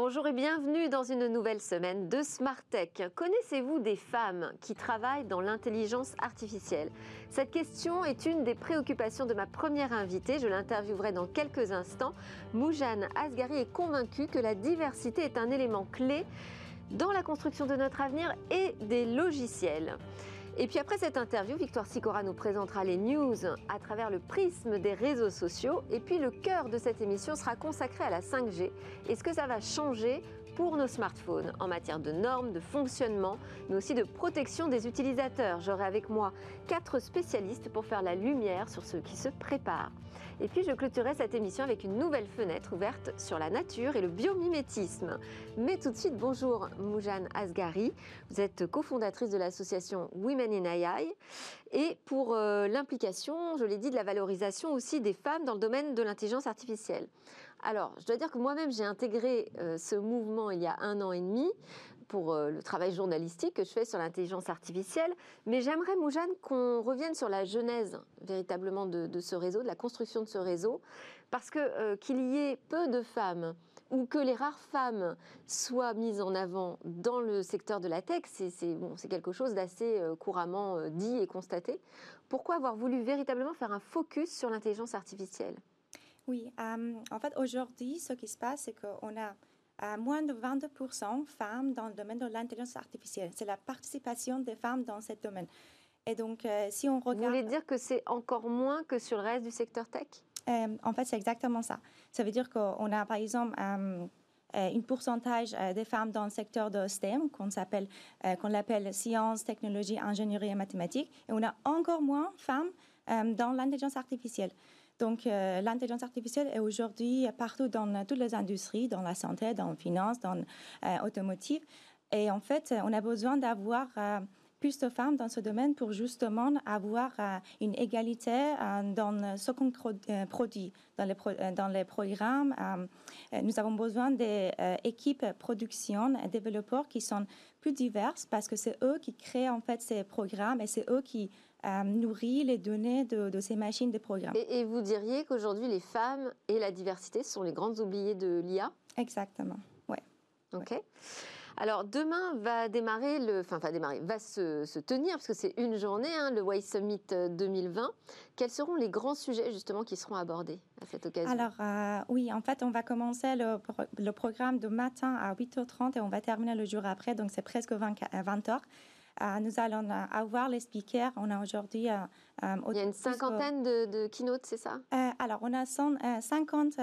Bonjour et bienvenue dans une nouvelle semaine de Smart Tech. Connaissez-vous des femmes qui travaillent dans l'intelligence artificielle? Cette question est une des préoccupations de ma première invitée. Je l'interviewerai dans quelques instants. Moujane Asgari est convaincue que la diversité est un élément clé dans la construction de notre avenir et des logiciels. Et puis après cette interview, Victoire Sicora nous présentera les news à travers le prisme des réseaux sociaux. Et puis le cœur de cette émission sera consacré à la 5G et ce que ça va changer pour nos smartphones en matière de normes, de fonctionnement, mais aussi de protection des utilisateurs? J'aurai avec moi quatre spécialistes pour faire la lumière sur ce qui se prépare. Et puis je clôturerai cette émission avec une nouvelle fenêtre ouverte sur la nature et le biomimétisme. Mais tout de suite, bonjour Moujane Asgari. Vous êtes cofondatrice de l'association Women in AI et pour euh, l'implication, je l'ai dit, de la valorisation aussi des femmes dans le domaine de l'intelligence artificielle. Alors, je dois dire que moi-même, j'ai intégré euh, ce mouvement il y a un an et demi pour euh, le travail journalistique que je fais sur l'intelligence artificielle. Mais j'aimerais, Moujane, qu'on revienne sur la genèse véritablement de, ce réseau, de la construction de ce réseau, parce que euh, qu'il y ait peu de femmes ou que les rares femmes soient mises en avant dans le secteur de la tech, c'est bon, quelque chose d'assez euh, couramment dit et constaté. Pourquoi avoir voulu véritablement faire un focus sur l'intelligence artificielle? Oui, en fait, aujourd'hui, ce qui se passe, c'est qu'on a moins de 22% femmes dans le domaine de l'intelligence artificielle. C'est la participation des femmes dans ce domaine. Et donc, euh, si on regarde... Vous voulez dire que c'est encore moins que sur le reste du secteur tech? Euh, En fait, c'est exactement ça. Ça veut dire qu'on a, par exemple, euh, un pourcentage des femmes dans le secteur de STEM, qu'on s'appelle, qu'on appelle sciences, technologie, ingénierie et mathématiques, et on a encore moins de femmes dans l'intelligence artificielle. Donc, euh, l'intelligence artificielle est aujourd'hui partout dans toutes les industries, dans la santé, dans la finance, dans l'automotive. Euh, Et en fait, on a besoin d'avoir euh, plus de femmes dans ce domaine pour justement avoir une égalité dans ce qu'on produit, dans les, programmes. nous avons besoin d'équipes production et développeurs qui sont plus diverses parce que c'est eux qui créent en fait ces programmes et c'est eux qui euh, nourrit les données de, ces machines de programme. Et, vous diriez qu'aujourd'hui, les femmes et la diversité sont les grandes oubliées de l'IA Exactement, oui. OK. Alors demain va démarrer le, enfin va démarrer, va se, tenir parce que c'est une journée, hein, le Y Summit 2020. Euh, Quels seront les grands sujets justement qui seront abordés à cette occasion? Alors euh, oui, en fait, on va commencer le, le, programme de matin à 8h30 et on va terminer le jour après, donc c'est presque 20, 20h. Euh, nous allons euh, avoir les speakers. On a aujourd'hui. Euh, Il y a une cinquantaine de, de keynotes, c'est ça? Alors, on a 50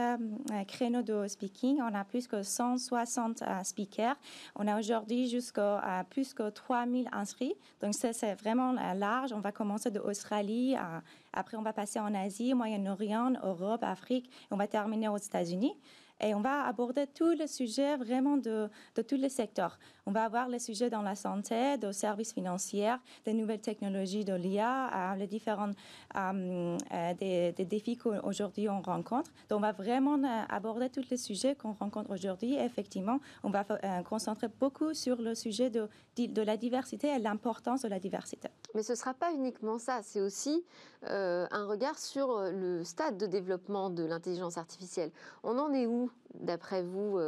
créneaux de speaking. On a plus que 160 speakers. On a aujourd'hui jusqu'à plus que 3000 inscrits. Donc, c'est vraiment large. On va commencer de Australie. après, on va passer en Asie, Moyen-Orient, Europe, Afrique. on va terminer aux États-Unis. Et on va aborder tous les sujets vraiment de, tous les secteurs. On va avoir les sujets dans la santé, de services financiers, des nouvelles technologies de l'IA, euh, les différents euh, euh, des, défis qu'aujourd'hui on rencontre. Donc, on va vraiment aborder tous les sujets qu'on rencontre aujourd'hui. Effectivement, on va concentrer beaucoup sur le sujet de, de la diversité et l'importance de la diversité. Mais ce ne sera pas uniquement ça, c'est aussi un regard sur le stade de développement de l'intelligence artificielle. On en est où, d'après vous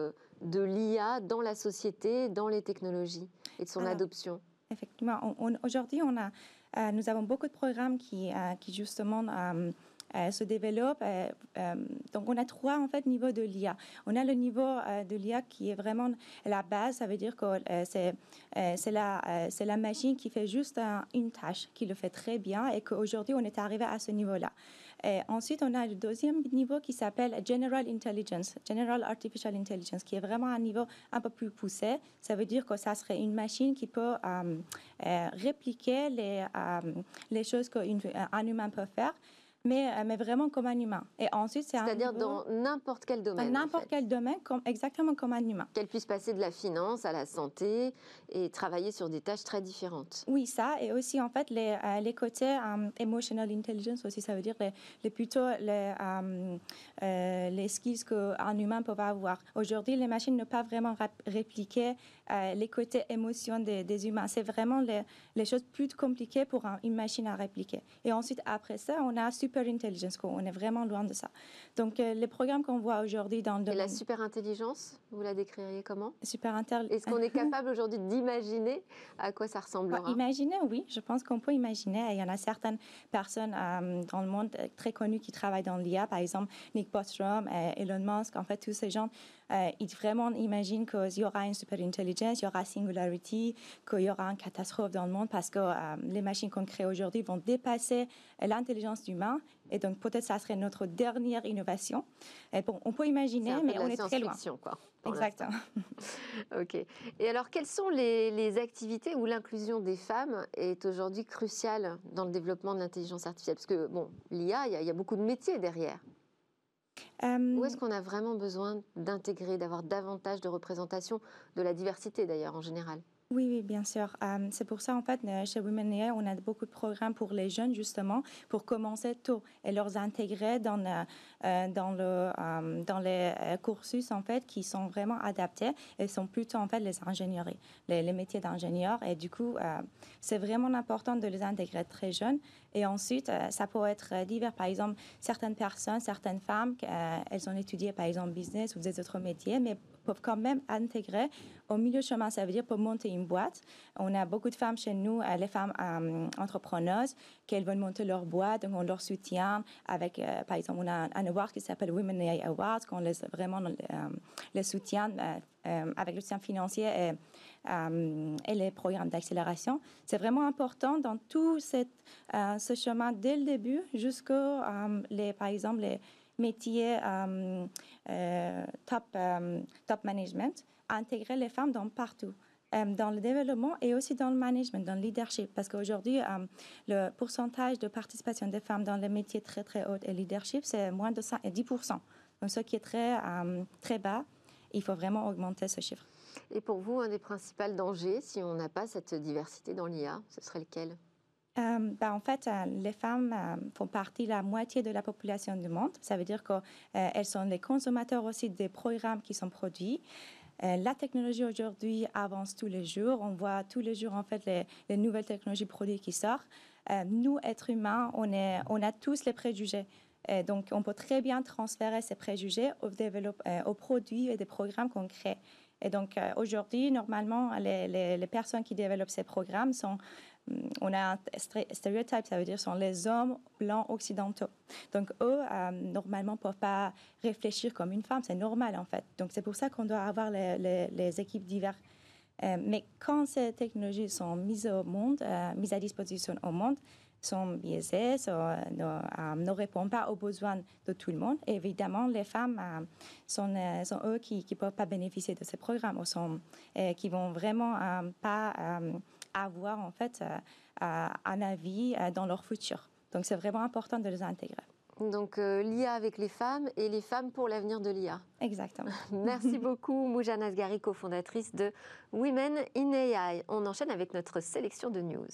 de l'IA dans la société, dans les technologies et de son adoption? Effectivement, aujourd'hui, on a, euh, nous avons beaucoup de programmes qui, euh, qui justement euh, se développent. donc, on a trois en fait niveaux de l'IA. On a le niveau de l'IA qui est vraiment la base. Ça veut dire que c'est c'est la c'est la machine qui fait juste une tâche, qui le fait très bien, et qu'aujourd'hui on est arrivé à ce niveau-là. Ensuite, on a le deuxième niveau qui s'appelle General Intelligence, General Artificial Intelligence, qui est vraiment un niveau un peu plus poussé. Ça veut dire que ça serait une machine qui peut euh, euh, répliquer les, euh, les choses qu'un humain peut faire mais, euh, mais vraiment comme un humain. Et ensuite, c'est C'est-à-dire dans n'importe quel domaine. Dans n'importe quel domaine, comme, exactement comme un humain. Qu'elle puisse passer de la finance à la santé et travailler sur des tâches très différentes. Oui, ça. Et aussi, en fait, les, euh, les côtés euh, emotional intelligence aussi, ça veut dire les, les plutôt les, les skills qu'un humain peut avoir. Aujourd'hui, les machines ne peuvent vraiment répliquer les côtés émotions des, des humains. C'est vraiment les, les, choses plus compliquées pour une machine à répliquer. Et ensuite, après ça, on a super intelligence. On est vraiment loin de ça. Donc, euh, les programmes qu'on voit aujourd'hui dans le domaine... Et la super intelligence, vous la décririez comment? Super intelligence. Est-ce qu'on est capable aujourd'hui d'imaginer à quoi ça ressemblera bah, Imaginer, oui. Je pense qu'on peut imaginer. Il y en a certaines personnes euh, dans le monde très connues qui travaillent dans l'IA, par exemple Nick Bostrom, Elon Musk, en fait, tous ces gens euh, ils vraiment imaginent qu'il y aura une super intelligence, il y aura singularity, qu'il y aura une catastrophe dans le monde parce que euh, les machines qu'on crée aujourd'hui vont dépasser l'intelligence humaine. Et donc, peut-être ça serait notre dernière innovation. Et bon, on peut imaginer, mais on est très loin. Quoi, Exactement. OK. Et alors, quelles sont les, les activités où l'inclusion des femmes est aujourd'hui cruciale dans le développement de l'intelligence artificielle? Parce que, bon, l'IA, il y, a beaucoup de métiers derrière. Où est-ce qu'on a vraiment besoin d'intégrer, d'avoir davantage de représentation de la diversité d'ailleurs en général? Oui, oui, bien sûr. Euh, c'est pour ça, en fait, euh, chez Women AI, on a beaucoup de programmes pour les jeunes, justement, pour commencer tôt et leur intégrer dans, euh, dans, le, dans les cursus, en fait, qui sont vraiment adaptés et sont plutôt, en fait, les ingénieries, les, les métiers d'ingénieur. Et du coup, c'est vraiment important de les intégrer très jeunes. Et ensuite, ça peut être divers. Par exemple, certaines personnes, certaines femmes, elles ont étudié, par exemple, business ou des autres métiers, mais peuvent quand même intégrer au milieu chemin, ça veut dire pour monter une boîte. On a beaucoup de femmes chez nous, euh, les femmes euh, entrepreneuses, qui veulent monter leur boîte, donc on leur soutient avec, euh, par exemple, on a un, award qui s'appelle Women AI Awards, qu'on les vraiment les soutient avec le soutien financier et, et les programmes d'accélération. C'est vraiment important dans tout cette, ce chemin dès le début jusqu'à, les, par exemple, les métiers top, top management intégrer les femmes dans partout. Euh, dans le développement et aussi dans le management, dans le leadership. Parce qu'aujourd'hui, euh, le pourcentage de participation des femmes dans les métiers très, très hauts et leadership, c'est moins de 5 et 10 Donc, ce qui est très, euh, très bas, il faut vraiment augmenter ce chiffre. Et pour vous, un des principaux dangers, si on n'a pas cette diversité dans l'IA, ce serait lequel? Ben, en fait, les femmes font partie de la moitié de la population du monde. Ça veut dire qu'elles sont les consommateurs aussi des programmes qui sont produits. Euh, la technologie aujourd'hui avance tous les jours. On voit tous les jours en fait les, nouvelles technologies produits qui sortent. Euh, nous, êtres humains, on, est, on a tous les préjugés. Euh, donc, on peut très bien transférer ces préjugés aux, aux produits et des programmes qu'on crée. Et donc, aujourd'hui, normalement, les, personnes qui développent ces programmes sont Mm, on a un stéréotype, ça veut dire sont les hommes blancs occidentaux. Donc eux, euh, normalement, ne peuvent pas réfléchir comme une femme, c'est normal en fait. Donc c'est pour ça qu'on doit avoir les, équipes diverses. Euh, mais quand ces technologies sont mises au monde, euh, mises à disposition au monde, sont biaisées, ne, répondent pas aux besoins de tout le monde. évidemment, les femmes sont, sont, eux qui ne peuvent pas bénéficier de ces programmes, ou sont, qui vont vraiment pas avoir en fait euh, euh, un avis euh, dans leur futur. Donc c'est vraiment important de les intégrer. Donc l'IA avec les femmes et les femmes pour l'avenir de l'IA. Exactement. Merci beaucoup Moujana Asgari, cofondatrice de Women in AI. On enchaîne avec notre sélection de news.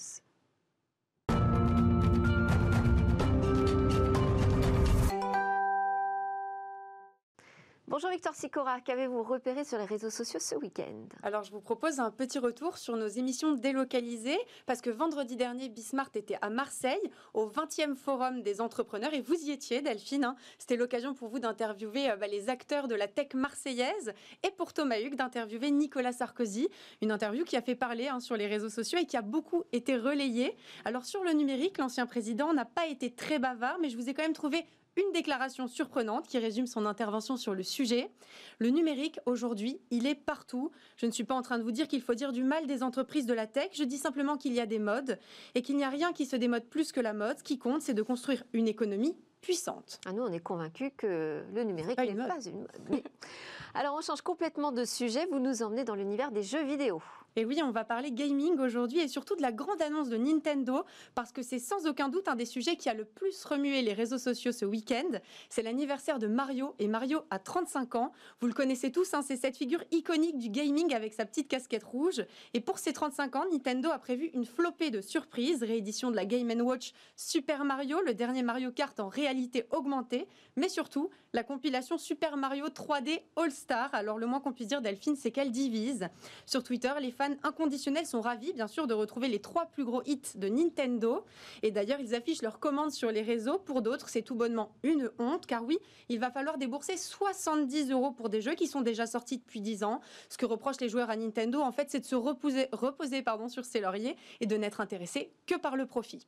Bonjour Victor Sicora, qu'avez-vous repéré sur les réseaux sociaux ce week-end Alors je vous propose un petit retour sur nos émissions délocalisées parce que vendredi dernier, Bismart était à Marseille au 20e forum des entrepreneurs et vous y étiez Delphine. Hein. C'était l'occasion pour vous d'interviewer euh, bah, les acteurs de la tech marseillaise et pour Thomas Hugues d'interviewer Nicolas Sarkozy. Une interview qui a fait parler hein, sur les réseaux sociaux et qui a beaucoup été relayée. Alors sur le numérique, l'ancien président n'a pas été très bavard mais je vous ai quand même trouvé une déclaration surprenante qui résume son intervention sur le sujet. Le numérique, aujourd'hui, il est partout. Je ne suis pas en train de vous dire qu'il faut dire du mal des entreprises de la tech. Je dis simplement qu'il y a des modes et qu'il n'y a rien qui se démode plus que la mode. Ce qui compte, c'est de construire une économie puissante. Ah, nous, on est convaincus que le numérique n'est pas une mode. Alors, on change complètement de sujet. Vous nous emmenez dans l'univers des jeux vidéo. Et oui, on va parler gaming aujourd'hui et surtout de la grande annonce de Nintendo parce que c'est sans aucun doute un des sujets qui a le plus remué les réseaux sociaux ce week-end. C'est l'anniversaire de Mario et Mario a 35 ans. Vous le connaissez tous, hein, c'est cette figure iconique du gaming avec sa petite casquette rouge. Et pour ses 35 ans, Nintendo a prévu une flopée de surprises, réédition de la Game Watch Super Mario, le dernier Mario Kart en réalité augmentée, mais surtout la compilation Super Mario 3D All Star. Alors le moins qu'on puisse dire Delphine, c'est qu'elle divise. Sur Twitter, les fans inconditionnels sont ravis, bien sûr, de retrouver les trois plus gros hits de Nintendo. Et d'ailleurs, ils affichent leurs commandes sur les réseaux. Pour d'autres, c'est tout bonnement une honte, car oui, il va falloir débourser 70 euros pour des jeux qui sont déjà sortis depuis 10 ans. Ce que reprochent les joueurs à Nintendo, en fait, c'est de se reposer, reposer pardon, sur ses lauriers et de n'être intéressés que par le profit.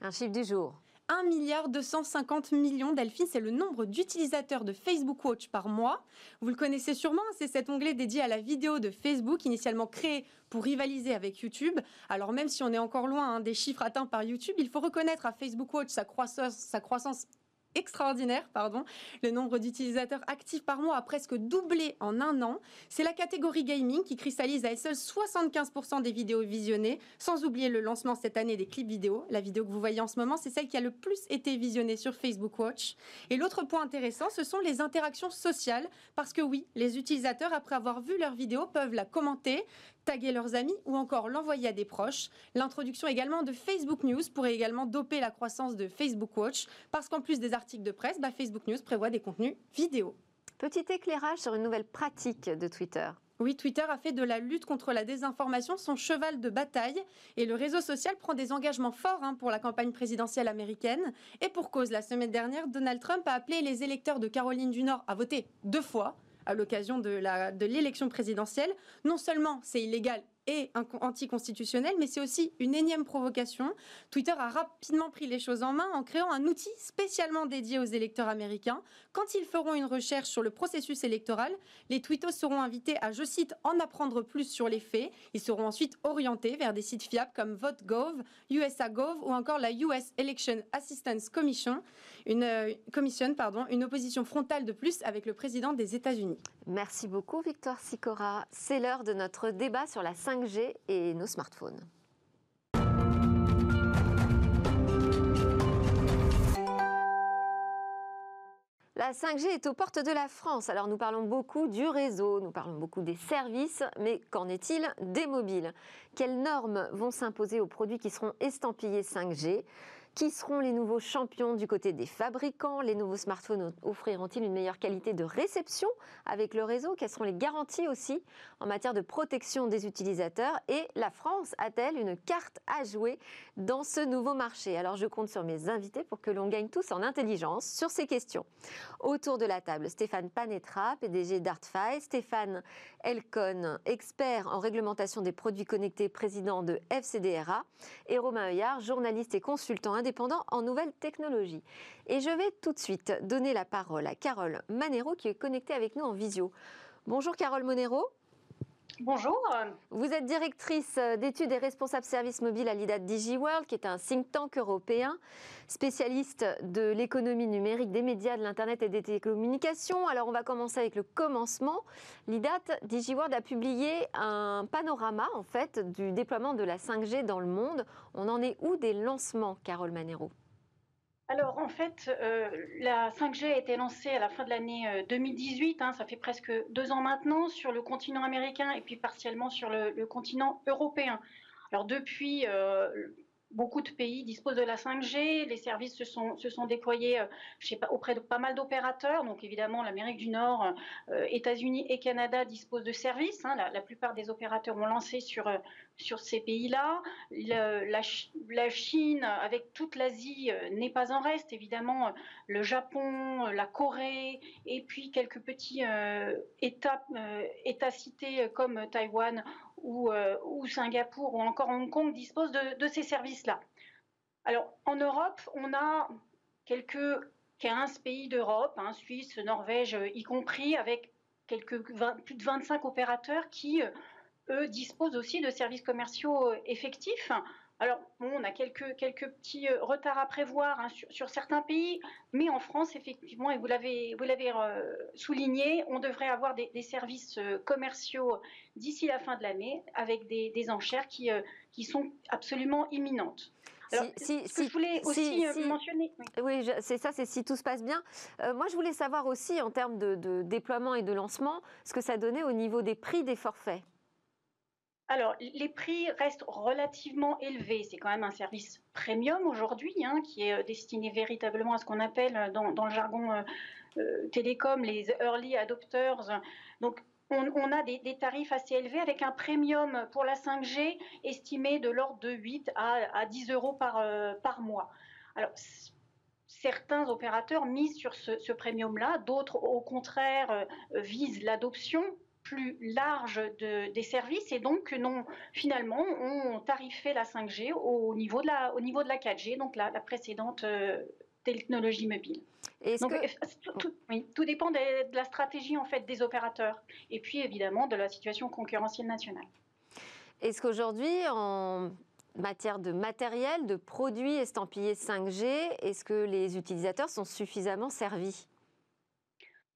Un chiffre du jour. 1 milliard 250 millions. Delphine, c'est le nombre d'utilisateurs de Facebook Watch par mois. Vous le connaissez sûrement, c'est cet onglet dédié à la vidéo de Facebook, initialement créé pour rivaliser avec YouTube. Alors même si on est encore loin hein, des chiffres atteints par YouTube, il faut reconnaître à Facebook Watch sa croissance extraordinaire, pardon. Le nombre d'utilisateurs actifs par mois a presque doublé en un an. C'est la catégorie gaming qui cristallise à elle seule 75% des vidéos visionnées, sans oublier le lancement cette année des clips vidéo. La vidéo que vous voyez en ce moment, c'est celle qui a le plus été visionnée sur Facebook Watch. Et l'autre point intéressant, ce sont les interactions sociales, parce que oui, les utilisateurs, après avoir vu leur vidéo, peuvent la commenter, taguer leurs amis ou encore l'envoyer à des proches. L'introduction également de Facebook News pourrait également doper la croissance de Facebook Watch parce qu'en plus des articles de presse, bah, Facebook News prévoit des contenus vidéo. Petit éclairage sur une nouvelle pratique de Twitter. Oui, Twitter a fait de la lutte contre la désinformation son cheval de bataille et le réseau social prend des engagements forts hein, pour la campagne présidentielle américaine. Et pour cause, la semaine dernière, Donald Trump a appelé les électeurs de Caroline du Nord à voter deux fois à l'occasion de l'élection présidentielle. Non seulement c'est illégal et anticonstitutionnel, mais c'est aussi une énième provocation. Twitter a rapidement pris les choses en main en créant un outil spécialement dédié aux électeurs américains. Quand ils feront une recherche sur le processus électoral, les tweetos seront invités à, je cite, en apprendre plus sur les faits. Ils seront ensuite orientés vers des sites fiables comme VoteGov, USAGov ou encore la US Election Assistance Commission, une, euh, commission, pardon, une opposition frontale de plus avec le président des États-Unis. Merci beaucoup, Victoire Sicora. C'est l'heure de notre débat sur la 5G et nos smartphones. La 5G est aux portes de la France. Alors nous parlons beaucoup du réseau, nous parlons beaucoup des services, mais qu'en est-il des mobiles? Quelles normes vont s'imposer aux produits qui seront estampillés 5G qui seront les nouveaux champions du côté des fabricants? Les nouveaux smartphones offriront-ils une meilleure qualité de réception avec le réseau? Quelles seront les garanties aussi en matière de protection des utilisateurs? Et la France a-t-elle une carte à jouer dans ce nouveau marché? Alors je compte sur mes invités pour que l'on gagne tous en intelligence sur ces questions. Autour de la table, Stéphane Panetra, PDG d'Artfy, Stéphane Elcon, expert en réglementation des produits connectés, président de FCDRA, et Romain Heuillard, journaliste et consultant en nouvelles technologies. Et je vais tout de suite donner la parole à Carole Manero qui est connectée avec nous en visio. Bonjour Carole Monero. Bonjour. Vous êtes directrice d'études et responsable service mobile à l'IDAT DigiWorld, qui est un think tank européen, spécialiste de l'économie numérique, des médias, de l'Internet et des télécommunications. Alors, on va commencer avec le commencement. L'IDAT DigiWorld a publié un panorama, en fait, du déploiement de la 5G dans le monde. On en est où des lancements, Carole Manero? Alors en fait, euh, la 5G a été lancée à la fin de l'année 2018, euh, hein, ça fait presque deux ans maintenant, sur le continent américain et puis partiellement sur le, continent européen. Alors depuis, euh, beaucoup de pays disposent de la 5G, les services se sont, se sont déployés pas, auprès de pas mal d'opérateurs, donc évidemment l'Amérique du Nord, États-Unis et Canada disposent de services, hein. la, plupart des opérateurs ont lancé sur sur ces pays-là. La, Chine, avec toute l'Asie, euh, n'est pas en reste. Évidemment, le Japon, la Corée, et puis quelques petits euh, États, euh, États cités comme Taïwan ou, ou, Singapour ou encore Hong Kong disposent de, ces services-là. Alors, en Europe, on a quelques 15 pays d'Europe, hein, Suisse, Norvège y compris, avec plus de 25 opérateurs qui eux disposent aussi de services commerciaux euh, effectifs. Alors, on a quelques, quelques petits euh, retards à prévoir hein, sur, certains pays, mais en France, effectivement, et vous l'avez, euh, souligné, on devrait avoir des, services commerciaux d'ici la fin de l'année avec des, enchères qui, qui sont absolument imminentes. Alors, si, ce que je voulais aussi mentionner. Oui, c'est ça, c'est si tout se passe bien. moi, je voulais savoir aussi, en termes de, de déploiement et de lancement, ce que ça donnait au niveau des prix des forfaits alors, les prix restent relativement élevés. C'est quand même un service premium aujourd'hui, hein, qui est euh, destiné véritablement à ce qu'on appelle euh, dans, le jargon euh, télécom les early adopters. Donc, on, a des, tarifs assez élevés avec un premium pour la 5G estimé de l'ordre de 8 à, 10 euros par, mois. Alors, certains opérateurs misent sur ce, premium-là, d'autres, au contraire, visent l'adoption plus large des services et donc non, finalement, ont tarifé la 5G au niveau de la, au niveau de la 4G, donc la, précédente euh, technologie mobile. Donc, tout, oui, tout, dépend de, la stratégie en fait des opérateurs et puis évidemment de la situation concurrentielle nationale. Est-ce qu'aujourd'hui, en matière de matériel, de produits estampillés 5G, est-ce que les utilisateurs sont suffisamment servis?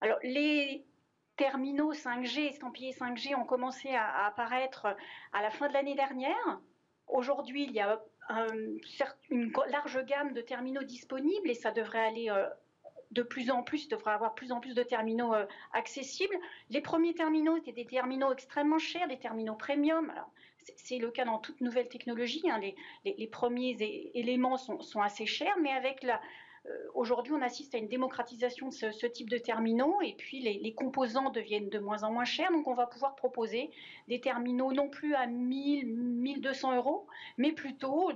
Alors, les terminaux 5G, estampillés 5G, ont commencé à, apparaître à la fin de l'année dernière. Aujourd'hui, il y a une large gamme de terminaux disponibles et ça devrait aller euh, de plus en plus, devrait avoir plus en plus de terminaux euh, accessibles. Les premiers terminaux étaient des terminaux extrêmement chers, des terminaux premium. c'est le cas dans toute nouvelle technologie. Hein. Les, premiers éléments sont, assez chers, mais avec la, euh, aujourd'hui, on assiste à une démocratisation de ce, type de terminaux et puis les, composants deviennent de moins en moins chers. Donc, on va pouvoir proposer des terminaux non plus à 1000, 1200 euros, mais plutôt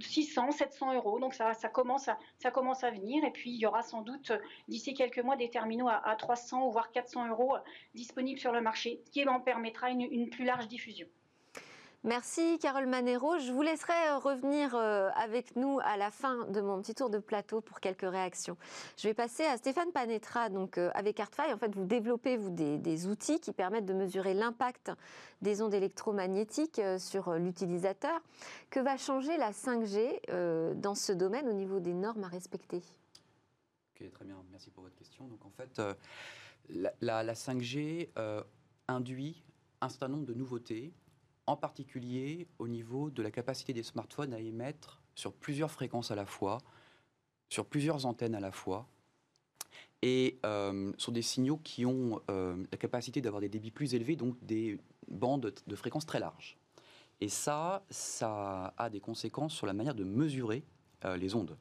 600, 700 euros. Donc ça, commence à, ça commence à venir. Et puis il y aura sans doute d'ici quelques mois des terminaux à, 300 ou voire 400 euros disponibles sur le marché, qui en permettra une plus large diffusion. Merci Carole Manero. Je vous laisserai euh, revenir euh, avec nous à la fin de mon petit tour de plateau pour quelques réactions. Je vais passer à Stéphane Panetra. Donc, euh, avec Artfly, en fait, vous développez vous, des, outils qui permettent de mesurer l'impact des ondes électromagnétiques sur l'utilisateur. Que va changer la 5G dans ce domaine au niveau des normes à respecter? Très bien. Merci pour votre question. Donc, en fait, la, 5G induit un certain nombre de nouveautés en particulier au niveau de la capacité des smartphones à émettre sur plusieurs fréquences à la fois, sur plusieurs antennes à la fois, et euh, sur des signaux qui ont euh, la capacité d'avoir des débits plus élevés, donc des bandes de fréquences très larges. Et ça, ça a des conséquences sur la manière de mesurer euh, les ondes.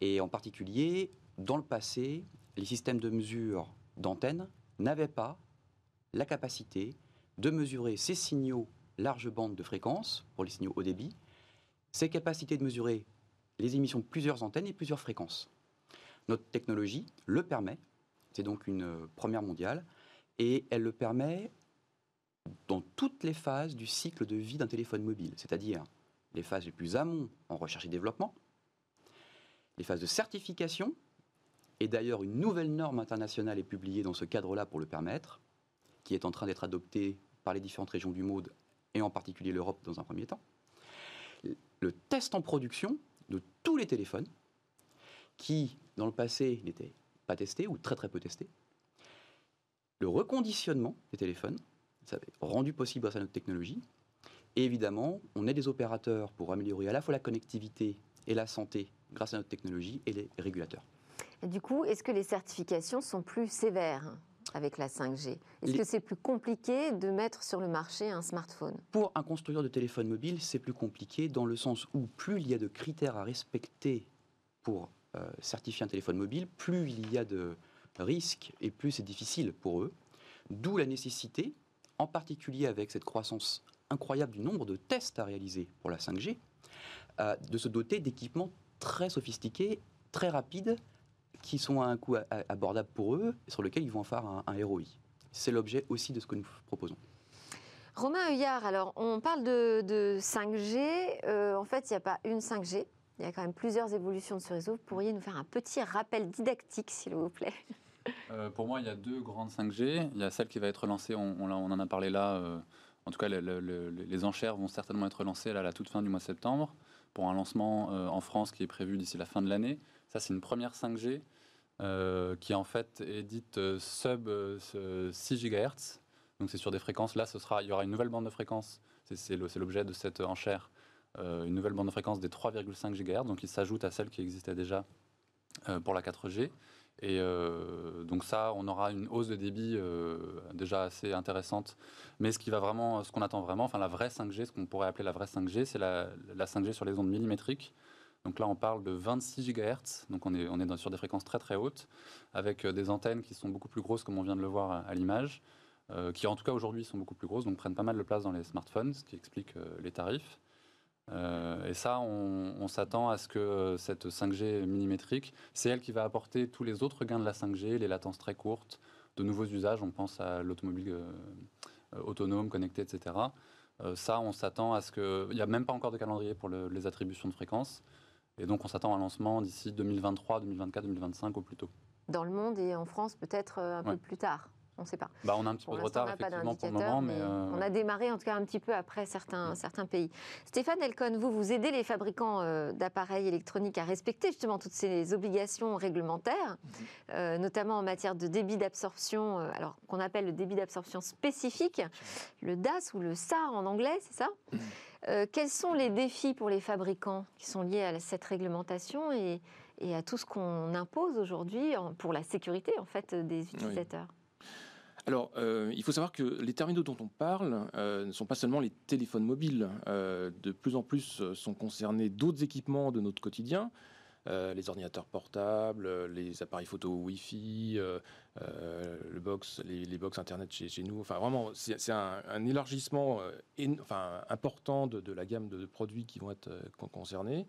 Et en particulier, dans le passé, les systèmes de mesure d'antennes n'avaient pas la capacité de mesurer ces signaux large bande de fréquence pour les signaux haut débit, ses capacités de mesurer les émissions de plusieurs antennes et plusieurs fréquences. Notre technologie le permet, c'est donc une euh, première mondiale, et elle le permet dans toutes les phases du cycle de vie d'un téléphone mobile, c'est-à-dire les phases les plus amont en recherche et développement, les phases de certification, et d'ailleurs une nouvelle norme internationale est publiée dans ce cadre-là pour le permettre, qui est en train d'être adoptée par les différentes régions du monde et en particulier l'Europe dans un premier temps, le test en production de tous les téléphones qui, dans le passé, n'étaient pas testés ou très très peu testés, le reconditionnement des téléphones, ça a rendu possible grâce à notre technologie, et évidemment, on est des opérateurs pour améliorer à la fois la connectivité et la santé grâce à notre technologie et les régulateurs. Du coup, est-ce que les certifications sont plus sévères? Avec la 5G Est-ce que c'est plus compliqué de mettre sur le marché un smartphone? Pour un constructeur de téléphone mobile, c'est plus compliqué dans le sens où plus il y a de critères à respecter pour euh, certifier un téléphone mobile, plus il y a de risques et plus c'est difficile pour eux. D'où la nécessité, en particulier avec cette croissance incroyable du nombre de tests à réaliser pour la 5G, euh, de se doter d'équipements très sophistiqués, très rapides qui sont à un coût abordable pour eux et sur lequel ils vont en faire un, ROI. C'est l'objet aussi de ce que nous proposons. Romain Heuillard, alors on parle de, 5G. Euh, en fait, il n'y a pas une 5G. Il y a quand même plusieurs évolutions de ce réseau. Vous pourriez nous faire un petit rappel didactique, s'il vous plaît euh, Pour moi, il y a deux grandes 5G. Il y a celle qui va être lancée, on, en a parlé là. Euh, en tout cas, les enchères vont certainement être lancées à la toute fin du mois de septembre pour un lancement en France qui est prévu d'ici la fin de l'année. Ça, c'est une première 5G euh, qui en fait est dite euh, sub 6 euh, GHz. Donc c'est sur des fréquences. Là, ce sera, il y aura une nouvelle bande de fréquences. C'est l'objet de cette enchère. une nouvelle bande de fréquences des 3,5 GHz. Donc il s'ajoute à celle qui existait déjà pour la 4G. Et donc ça, on aura une hausse de débit déjà assez intéressante. Mais ce qui va vraiment, ce qu'on attend vraiment, enfin la vraie 5G, ce qu'on pourrait appeler la vraie 5G, c'est la, la, 5G sur les ondes millimétriques. Donc là, on parle de 26 GHz, donc on est, sur des fréquences très très hautes, avec euh, des antennes qui sont beaucoup plus grosses, comme on vient de le voir à, l'image. euh, qui en tout cas aujourd'hui sont beaucoup plus grosses, donc prennent pas mal de place dans les smartphones, ce qui explique euh, les tarifs. Euh, et ça, on, on s'attend à ce que cette 5G millimétrique, c'est elle qui va apporter tous les autres gains de la 5G, les latences très courtes, de nouveaux usages, on pense à l'automobile autonome, connectée, etc. ça, on s'attend à ce que... Il n'y a même pas encore de calendrier pour le- les attributions de fréquences. Et donc, on s'attend à un lancement d'ici 2023, 2024, 2025 au plus tôt. Dans le monde et en France, peut-être euh, un peu plus tard. On ne sait pas. Bah, on a un petit Pour peu de retard, n'a pas effectivement, pour le moment, mais... mais euh, on a démarré en tout cas un petit peu après certains, certains pays. Stéphane Elcon, vous, vous aidez les fabricants euh, d'appareils électroniques à respecter justement toutes ces obligations réglementaires, euh, notamment en matière de débit d'absorption, euh, alors qu'on appelle le débit d'absorption spécifique, le DAS ou le SAR en anglais, c'est ça? Euh, Quels sont les défis pour les fabricants qui sont liés à cette réglementation et, et à tout ce qu'on impose aujourd'hui pour la sécurité en fait des utilisateurs? Alors, euh, il faut savoir que les terminaux dont on parle euh, ne sont pas seulement les téléphones mobiles. Euh, de plus en plus sont concernés d'autres équipements de notre quotidien. Les ordinateurs portables, les appareils photo Wi-Fi, les, box Internet chez, nous. Enfin, vraiment, c'est un, élargissement important de, la gamme de, produits qui vont être con- concernés.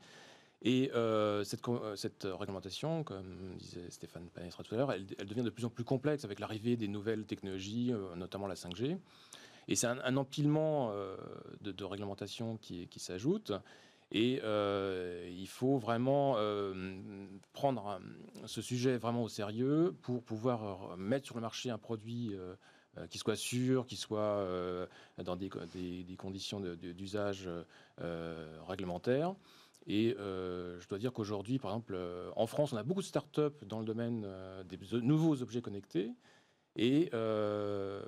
Et euh, cette, euh, cette réglementation, comme disait Stéphane Panestra tout à l'heure, elle, devient de plus en plus complexe avec l'arrivée des nouvelles technologies, euh, notamment la 5G. Et c'est un, empilement euh, de, réglementations qui, qui s'ajoutent. Et euh, il faut vraiment euh, prendre euh, ce sujet vraiment au sérieux pour pouvoir euh, mettre sur le marché un produit euh, euh, qui soit sûr, qui soit euh, dans des, co- des- des conditions d'usage euh, réglementaires. Et euh, je dois dire qu'aujourd'hui, par exemple, euh, en France, on a beaucoup de startups dans le domaine euh, des nouveaux objets connectés. Et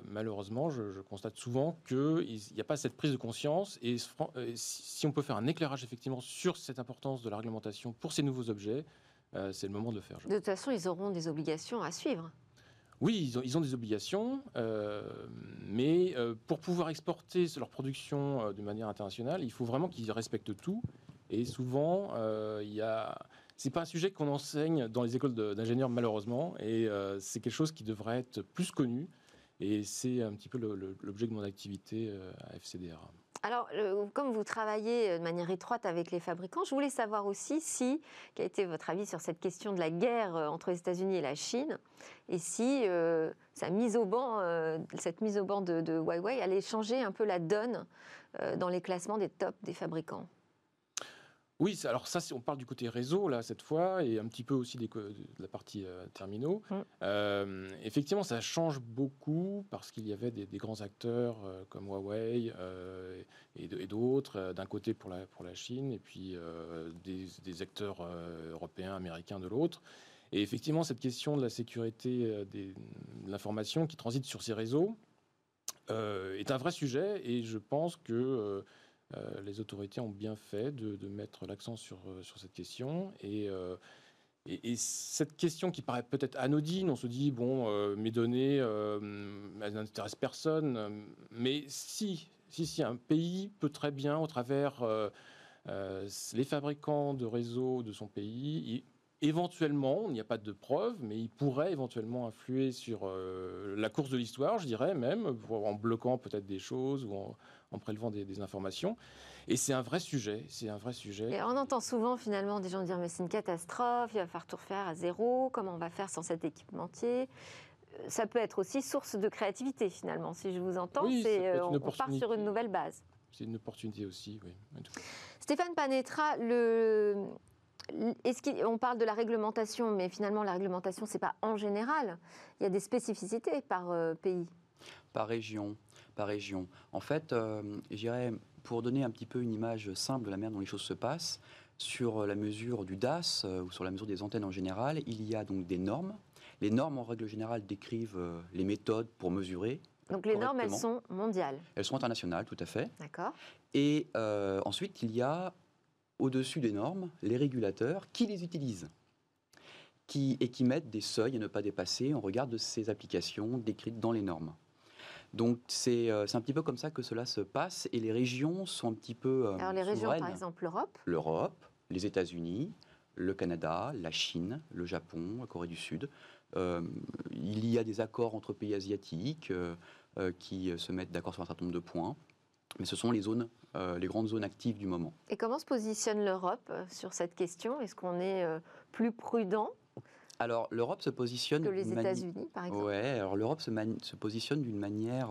malheureusement, je, je constate souvent qu'il n'y a pas cette prise de conscience. Et si on peut faire un éclairage effectivement sur cette importance de la réglementation pour ces nouveaux objets, c'est le moment de le faire. De toute façon, ils auront des obligations à suivre. oui, ils ont, ils ont des obligations, euh, mais euh, pour pouvoir exporter leur production euh, de manière internationale, il faut vraiment qu'ils respectent tout. Et souvent, euh, il a. C'est pas un sujet qu'on enseigne dans les écoles d'ingénieurs malheureusement, et euh, c'est quelque chose qui devrait être plus connu. Et c'est un petit peu l'objet de mon activité euh, à FCDR. Alors, comme vous travaillez de manière étroite avec les fabricants, je voulais savoir aussi si, quel a été votre avis sur cette question de la guerre entre les États-Unis et la Chine, et si euh, mise au banc, cette mise au banc de, Huawei allait changer un peu la donne dans les classements des tops des fabricants. Oui, alors ça, on parle du côté réseau, là, cette fois, et un petit peu aussi des de la partie euh, terminaux. Mm. Euh, effectivement, ça change beaucoup parce qu'il y avait des, des grands acteurs euh, comme Huawei et, d'autres, d'un côté pour la, pour la Chine, et puis des, des acteurs européens, américains de l'autre. Et effectivement, cette question de la sécurité des- de l'information qui transite sur ces réseaux est un vrai sujet, et je pense que... euh, les autorités ont bien fait de, mettre l'accent sur, euh, cette question. Et, euh, et, et cette question qui paraît peut-être anodine, on se dit, bon, mes données, elles n'intéressent personne. Mais si, si, si, un pays peut très bien, au travers les fabricants de réseaux de son pays, éventuellement, il n'y a pas de preuves, mais il pourrait éventuellement influer sur la course de l'histoire, je dirais même, en bloquant peut-être des choses ou en, en prélevant des, des informations. Et c'est un vrai sujet, c'est un vrai sujet. Et on entend souvent finalement des gens dire mais c'est une catastrophe, il va falloir tout refaire à zéro, comment on va faire sans cet équipementier? Euh, ça peut être aussi source de créativité finalement. Si je vous entends, Oui, c'est, être euh, on, on part sur une nouvelle base. C'est une opportunité aussi, oui. Stéphane Panetra, le... Est-ce qu'on parle de la réglementation, mais finalement la réglementation, c'est pas en général. Il y a des spécificités par euh, pays. par région, par région. En fait, euh, je dirais, pour donner un petit peu une image simple de la manière dont les choses se passent, sur la mesure du DAS euh, ou sur la mesure des antennes en général, il y a donc des normes. Les normes, en règle générale, décrivent euh, les méthodes pour mesurer. Donc les normes, elles sont mondiales, Elles sont internationales, tout à fait. d'accord Et euh, ensuite, il y a au-dessus des normes les régulateurs qui les utilisent qui, et qui mettent des seuils à ne pas dépasser en regard de ces applications décrites dans les normes. Donc c'est euh, c'est un petit peu comme ça que cela se passe et les régions sont un petit peu euh, Alors les régions, par exemple l'Europe, L'Europe, les États-Unis, le Canada, la Chine, le Japon, la Corée du Sud. Euh, il y a des accords entre pays asiatiques. euh, qui se mettent d'accord sur un certain nombre de points. Mais ce sont les zones, les grandes zones actives du moment. Et comment se positionne l'Europe sur cette question? Est-ce qu'on est plus prudent alors l'Europe se positionne que les États-Unis, par exemple. Ouais, alors l'Europe se, se, positionne d'une manière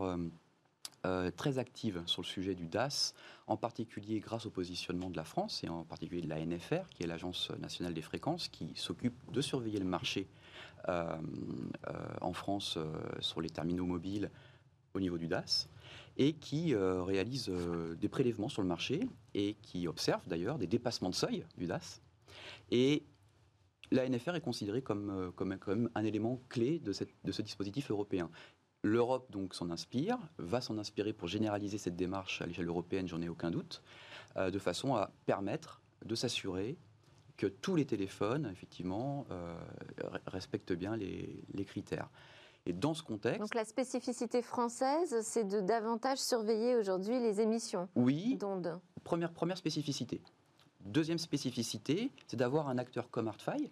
euh, très active sur le sujet du DAS, en particulier grâce au positionnement de la France et en particulier de la NFR, qui est l'Agence nationale des fréquences, qui s'occupe de surveiller le marché euh, euh, en France sur les terminaux mobiles au niveau du DAS et qui réalise des prélèvements sur le marché et qui observe d'ailleurs des dépassements de seuil du DAS. Et la NFR est considérée comme, comme, comme un élément clé de, cette, de ce dispositif européen. L'Europe donc s'en inspire, va s'en inspirer pour généraliser cette démarche à l'échelle européenne, j'en ai aucun doute, euh, de façon à permettre de s'assurer que tous les téléphones, effectivement, euh, respectent bien les, critères. Et dans ce contexte... Donc la spécificité française, c'est de davantage surveiller aujourd'hui les émissions oui, d'ondes. Première, première spécificité. Deuxième spécificité, c'est d'avoir un acteur comme Artfile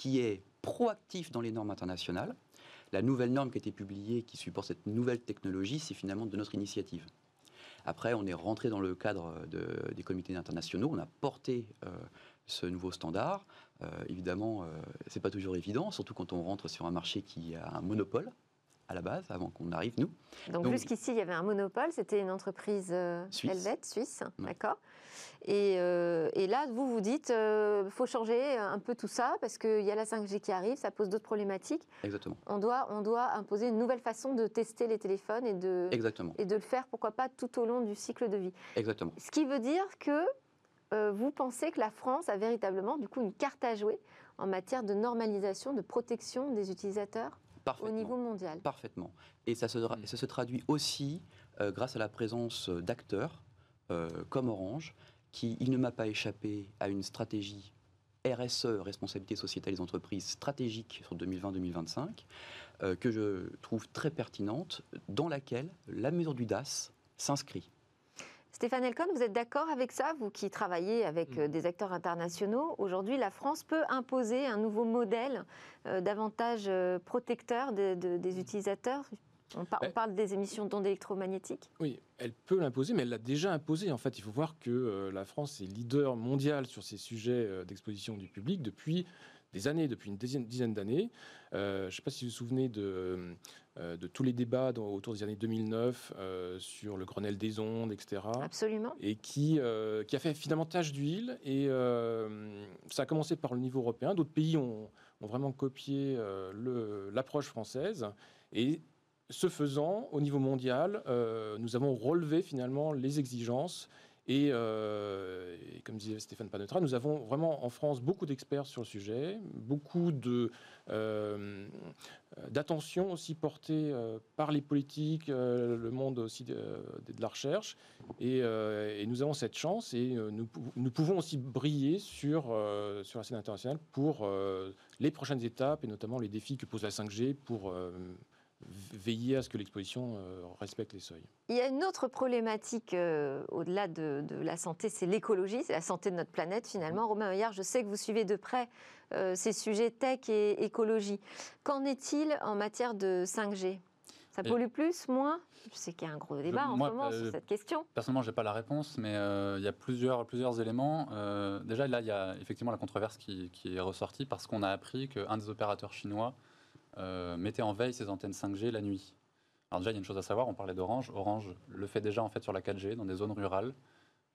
qui est proactif dans les normes internationales, la nouvelle norme qui a été publiée, qui supporte cette nouvelle technologie, c'est finalement de notre initiative. Après, on est rentré dans le cadre des comités internationaux, on a porté euh, ce nouveau standard. Euh, évidemment, euh, ce n'est pas toujours évident, surtout quand on rentre sur un marché qui a un monopole à la base, avant qu'on arrive, nous. Donc, jusqu'ici, il y avait un monopole, c'était une entreprise helvète, suisse, d'accord euh, et, là, vous vous dites, il euh, faut changer un peu tout ça parce qu'il y a la 5G qui arrive, ça pose d'autres problématiques. Exactement. On doit, on doit imposer une nouvelle façon de tester les téléphones et de, Exactement. et de le faire, pourquoi pas, tout au long du cycle de vie. Exactement. Ce qui veut dire que euh, vous pensez que la France a véritablement, du coup, une carte à jouer en matière de normalisation, de protection des utilisateurs? Au niveau mondial. Parfaitement. Et ça se, ça se traduit aussi grâce à la présence d'acteurs comme Orange qui, il ne m'a pas échappé à une stratégie RSE, responsabilité sociétale des entreprises, stratégique sur 2020-2025, euh, que je trouve très pertinente, dans laquelle la mesure du DAS s'inscrit. Stéphane Elcon, vous êtes d'accord avec ça, vous qui travaillez avec mm. euh, des acteurs internationaux? Aujourd'hui, la France peut imposer un nouveau modèle euh, davantage protecteur des utilisateurs? On, parle des émissions d'ondes électromagnétiques? Oui, elle peut l'imposer, mais elle l'a déjà imposé. En fait, il faut voir que euh, la France est leader mondial sur ces sujets euh, d'exposition du public depuis des années, depuis une dizaine, d'années. Euh, je ne sais pas si vous vous souvenez de, de tous les débats autour des années 2009 sur le Grenelle des ondes, etc. Absolument. Et qui, qui a fait finalement tâche d'huile. Et ça a commencé par le niveau européen. D'autres pays ont, ont, vraiment copié l'approche française. Et ce faisant, au niveau mondial, euh, nous avons relevé finalement les exigences. Euh, et, comme disait Stéphane Panetra, nous avons vraiment en France beaucoup d'experts sur le sujet, beaucoup euh, d'attention aussi portée par les politiques, le monde aussi de, la recherche. Et, nous avons cette chance et nous, nous pouvons aussi briller sur, sur la scène internationale pour les prochaines étapes et notamment les défis que pose la 5G pour veiller à ce que l'exposition euh, respecte les seuils. Il y a une autre problématique euh, au-delà de, la santé, c'est l'écologie, c'est la santé de notre planète finalement. Romain Heuillard, je sais que vous suivez de près euh, ces sujets tech et écologie. Qu'en est-il en matière de 5G ça pollue plus, moins? Je sais qu'il y a un gros débat en ce moment sur cette question. Personnellement, je n'ai pas la réponse, mais il y a plusieurs, plusieurs éléments. déjà, là, il y a effectivement la controverse qui, qui est ressortie parce qu'on a appris qu'un des opérateurs chinois euh, mettez en veille ces antennes 5G la nuit. Alors déjà, il y a une chose à savoir, on parlait d'Orange. Orange le fait déjà en fait sur la 4G dans des zones rurales.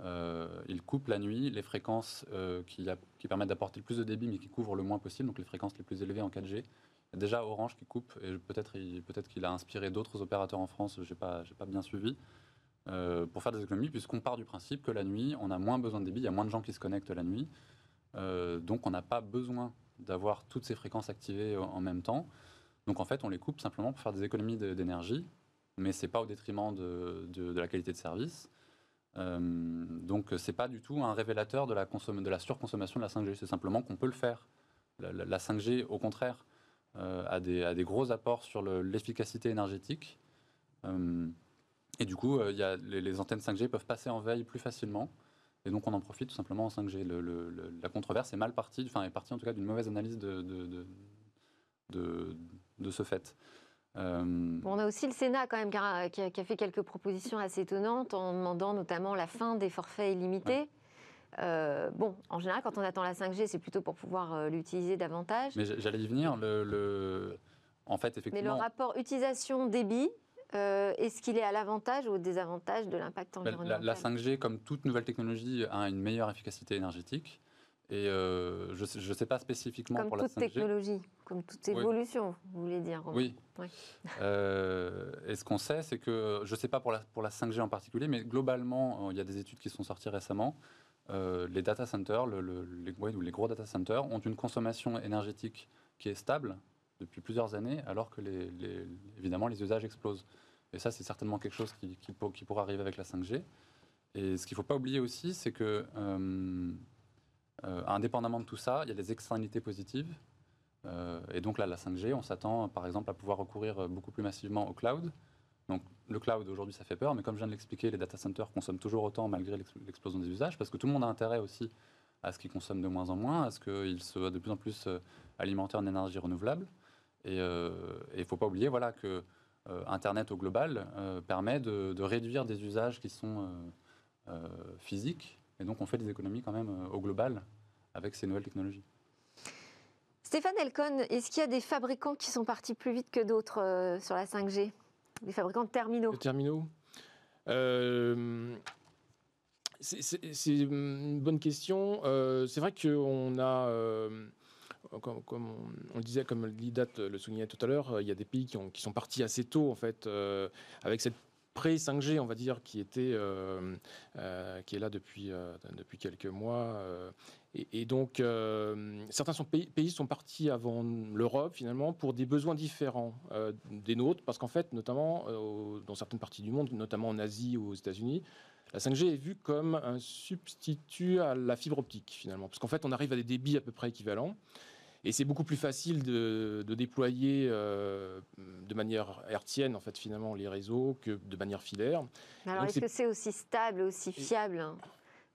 Euh, il coupe la nuit les fréquences euh, qui, permettent d'apporter le plus de débit mais qui couvrent le moins possible, donc les fréquences les plus élevées en 4G. Il y a déjà Orange qui coupe, et peut-être peut qu'il a inspiré d'autres opérateurs en France, je n'ai pas, pas bien suivi, pour faire des économies, puisqu'on part du principe que la nuit, on a moins besoin de débit, il y a moins de gens qui se connectent la nuit, donc on n'a pas besoin d'avoir toutes ces fréquences activées en même temps. Donc en fait, on les coupe simplement pour faire des économies d'énergie, mais c'est pas au détriment de, de, la qualité de service. Euh, donc c'est pas du tout un révélateur de la, de la surconsommation de la 5G, c'est simplement qu'on peut le faire. La, 5G, au contraire, euh, a, des, a, des, gros apports sur l'efficacité énergétique. Euh, et du coup, y a, les, antennes 5G peuvent passer en veille plus facilement. Et donc on en profite tout simplement en 5G. Le, la controverse est mal partie, enfin est partie en tout cas d'une mauvaise analyse de, de, de, ce fait. on a aussi le Sénat quand même qui a, fait quelques propositions assez étonnantes en demandant notamment la fin des forfaits illimités. bon, en général, quand on attend la 5G, c'est plutôt pour pouvoir l'utiliser davantage. Mais j'allais y venir. Le, En fait, effectivement. Mais le rapport utilisation-débit, est-ce qu'il est à l'avantage ou au désavantage de l'impact environnemental la, 5G, comme toute nouvelle technologie, a une meilleure efficacité énergétique. Et euh, je ne sais, pas spécifiquement comme pour la 5G. Comme toute technologie, comme toute évolution, vous voulez dire. Oui. Euh, et ce qu'on sait, c'est que, je ne sais pas pour la, pour la 5G en particulier, mais globalement, euh, il y a des études qui sont sorties récemment. les data centers, le, les, gros data centers, ont une consommation énergétique qui est stable depuis plusieurs années, alors que les, évidemment les usages explosent. Et ça, c'est certainement quelque chose qui, pourra arriver avec la 5G. Et ce qu'il ne faut pas oublier aussi, c'est que euh, indépendamment de tout ça, il y a des externalités positives. Euh, et donc là, la 5G, on s'attend par exemple à pouvoir recourir beaucoup plus massivement au cloud. Donc le cloud aujourd'hui, ça fait peur, mais comme je viens de l'expliquer, les data centers consomment toujours autant malgré l'explosion des usages, parce que tout le monde a intérêt aussi à ce qu'ils consomment de moins en moins, à ce qu'ils soient de plus en plus euh, alimentés en énergie renouvelable. Et il ne faut pas oublier voilà, que Internet au global permet de, de, réduire des usages qui sont physiques et donc, on fait des économies quand même euh, au global avec ces nouvelles technologies. Stéphane Elcon, est-ce qu'il y a des fabricants qui sont partis plus vite que d'autres euh, sur la 5G Des fabricants de terminaux De terminaux? Euh, C'est une bonne question. c'est vrai qu'on a, comme, on, le disait, comme l'IDAT le soulignait tout à l'heure, il y a des pays qui, ont, qui, sont partis assez tôt, en fait, avec cette pré-5G, on va dire, qui, était, euh, euh, qui est là depuis, euh, depuis quelques mois. Et, donc, certains sont pays, sont partis avant l'Europe, finalement, pour des besoins différents des nôtres, parce qu'en fait, notamment dans certaines parties du monde, notamment en Asie ou aux États-Unis, la 5G est vue comme un substitut à la fibre optique, finalement, parce qu'en fait, on arrive à des débits à peu près équivalents. Et c'est beaucoup plus facile de, déployer euh, de manière hertzienne, en fait, finalement, les réseaux que de manière filaire. alors, est-ce que c'est aussi stable, aussi fiable hein?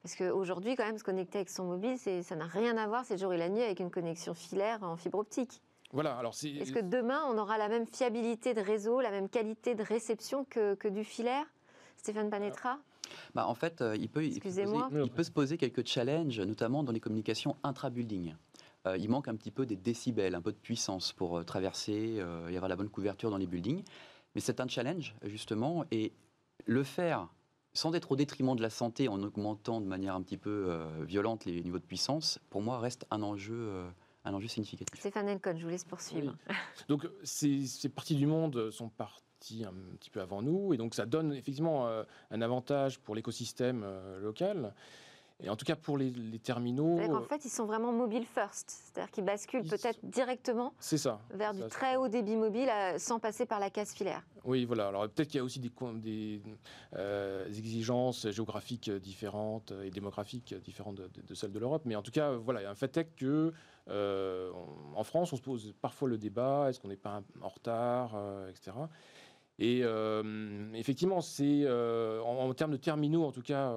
Parce qu'aujourd'hui, quand même, se connecter avec son mobile, ça n'a rien à voir, c'est le jour et la nuit, avec une connexion filaire en fibre optique. Voilà, alors c'est... Est-ce que demain, on aura la même fiabilité de réseau, la même qualité de réception que, que du filaire? Stéphane Panetra bah, en fait, euh, il, peut, il, peut, il peut se poser quelques challenges, notamment dans les communications intra-building. Euh, il manque un petit peu des décibels, un peu de puissance pour euh, traverser euh, et avoir la bonne couverture dans les buildings. Mais c'est un challenge, justement, et le faire sans être au détriment de la santé, en augmentant de manière un petit peu violente les niveaux de puissance, pour moi, reste un enjeu un enjeu significatif. Stéphane Elcon, je vous laisse poursuivre. Donc ces, ces, parties du monde sont parties un petit peu avant nous, et donc ça donne effectivement un avantage pour l'écosystème local. Et en tout cas, pour les, terminaux. En euh, fait, ils sont vraiment mobile first. C'est-à-dire qu'ils basculent peut-être directement ça, vers du très haut débit mobile euh, sans passer par la case filaire. Oui, voilà. Alors peut-être qu'il y a aussi des, des euh, exigences géographiques différentes et démographiques différentes de, celles de l'Europe. Mais en tout cas, voilà, un fait est que en France, on se pose parfois le débat est-ce qu'on n'est pas en retard, etc. Et effectivement, c'est en, termes de terminaux, en tout cas,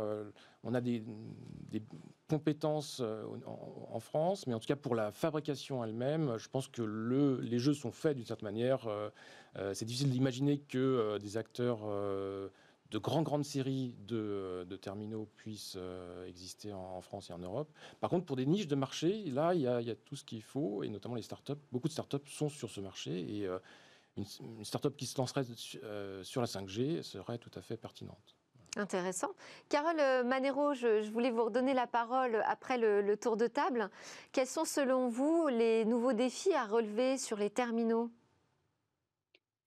on a des, compétences euh, en, France, mais en tout cas pour la fabrication elle-même, je pense que le, les jeux sont faits d'une certaine manière. Euh, euh, c'est difficile d'imaginer que des acteurs de grandes, grandes séries de, terminaux puissent exister en, France et en Europe. Par contre, pour des niches de marché, là, il y a, tout ce qu'il faut, et notamment les startups. Beaucoup de startups sont sur ce marché, et une, une startup qui se lancerait sur la 5G serait tout à fait pertinente. Intéressant. Carole euh, Manero, je, voulais vous redonner la parole après le, tour de table. Quels sont selon vous les nouveaux défis à relever sur les terminaux?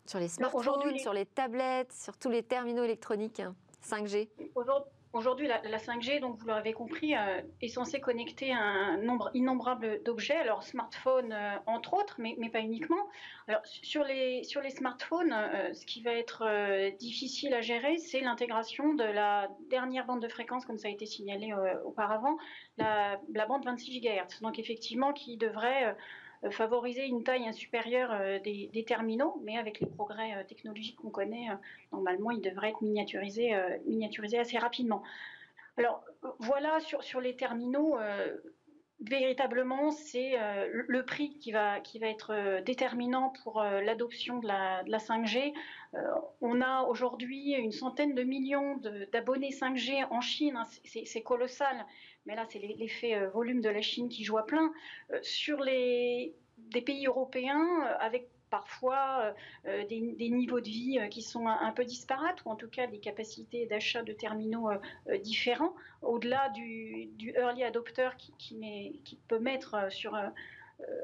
Sur les smartphones, sur les tablettes, sur tous les terminaux électroniques 5G Aujourd'hui, la, 5G, donc vous l'avez compris, euh, est censée connecter un nombre innombrable d'objets, alors smartphones euh, entre autres, mais, pas uniquement. Alors sur les, smartphones, euh, ce qui va être difficile à gérer, c'est l'intégration de la dernière bande de fréquence, comme ça a été signalé auparavant, la, bande 26 GHz. Donc effectivement, qui devrait favoriser une taille supérieure euh, des, terminaux, mais avec les progrès euh, technologiques qu'on connaît, normalement, ils devraient être miniaturisés, assez rapidement. Alors voilà, sur, les terminaux, véritablement, c'est le prix qui va, être déterminant pour l'adoption de la, de la 5G. on a aujourd'hui une centaine de millions d'abonnés 5G en Chine, hein, c'est colossal, mais là c'est l'effet volume de la Chine qui joue à plein. sur les des pays européens, avec parfois euh, euh, des, niveaux de vie euh, qui sont un, peu disparates, ou en tout cas des capacités d'achat de terminaux différents, au-delà du, early adopter qui, peut mettre sur euh,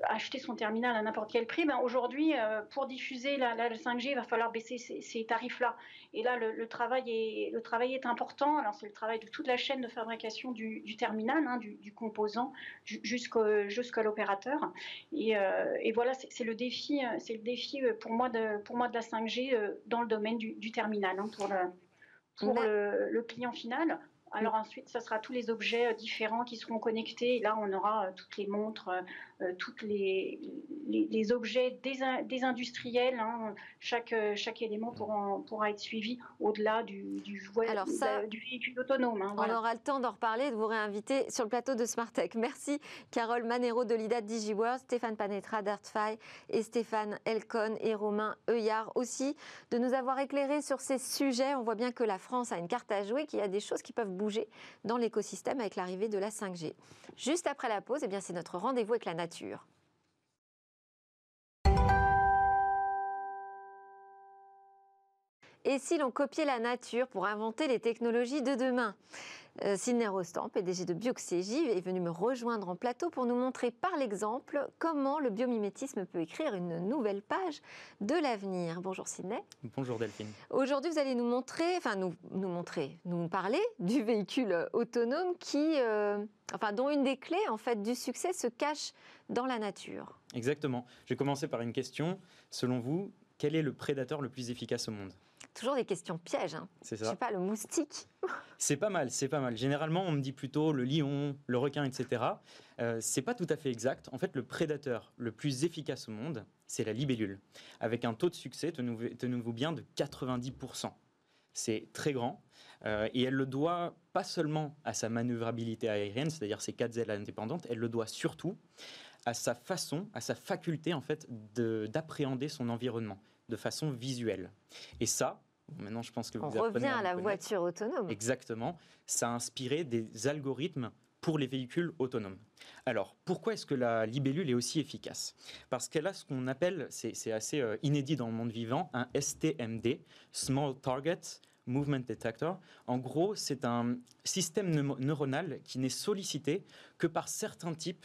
acheter son terminal à n'importe quel prix, ben aujourd'hui, euh, pour diffuser la, 5G, il va falloir baisser ces, tarifs-là. Et là, le, travail est, le travail est important. Alors, c'est le travail de toute la chaîne de fabrication du, terminal, hein, du, composant, jusqu'à l'opérateur. Et, euh, et, voilà, c'est le défi, c'est le défi pour moi de, pour moi de la 5G dans le domaine du, terminal, hein, pour, le, pour le client final. Alors ensuite, ce sera tous les objets euh, différents qui seront connectés. Là, on aura euh, toutes les montres, euh, tous les, les, objets des, industriels. Hein. Chaque, chaque élément pourra, pourra être suivi au-delà du, du, du, véhicule autonome. Hein, on aura le temps d'en reparler, de vous réinviter sur le plateau de Smartech. Merci Carole Manero de l'IDA DigiWorld, Stéphane Panetra d'Artfy et Stéphane Elcon et Romain Heuillard aussi de nous avoir éclairé sur ces sujets. On voit bien que la France a une carte à jouer, qu'il y a des choses qui peuvent bouger bouger dans l'écosystème avec l'arrivée de la 5G. Juste après la pause, eh bien, c'est notre rendez-vous avec la nature. Et si l'on copiait la nature pour inventer les technologies de demain euh, Sidney Rostand, PDG de Bioxégie, est venu me rejoindre en plateau pour nous montrer par l'exemple comment le biomimétisme peut écrire une nouvelle page de l'avenir. Bonjour Sidney. Bonjour Delphine. Aujourd'hui, vous allez nous montrer, enfin nous, nous montrer, nous parler du véhicule autonome qui, euh, enfin dont une des clés en fait du succès se cache dans la nature. Exactement. Je vais commencer par une question. Selon vous, quel est le prédateur le plus efficace au monde? Toujours des questions pièges. Hein. C'est ça. Je sais pas, le moustique. c'est pas mal, c'est pas mal. Généralement, on me dit plutôt le lion, le requin, etc. Euh, c'est pas tout à fait exact. En fait, le prédateur le plus efficace au monde, c'est la libellule, avec un taux de succès, tenez-vous bien, de 90%. C'est très grand. Euh, et elle le doit pas seulement à sa manœuvrabilité aérienne, c'est-à-dire ses quatre ailes indépendantes, elle le doit surtout à sa façon, à sa faculté en fait d'appréhender son environnement de façon visuelle. Et ça, maintenant je pense que vous On revient à, la voiture autonome. Exactement, ça a inspiré des algorithmes pour les véhicules autonomes. Alors, pourquoi est-ce que la libellule est aussi efficace? Parce qu'elle a ce qu'on appelle, c'est assez euh, inédit dans le monde vivant, un STMD, Small Target Movement Detector. En gros, c'est un système neuronal qui n'est sollicité que par certains types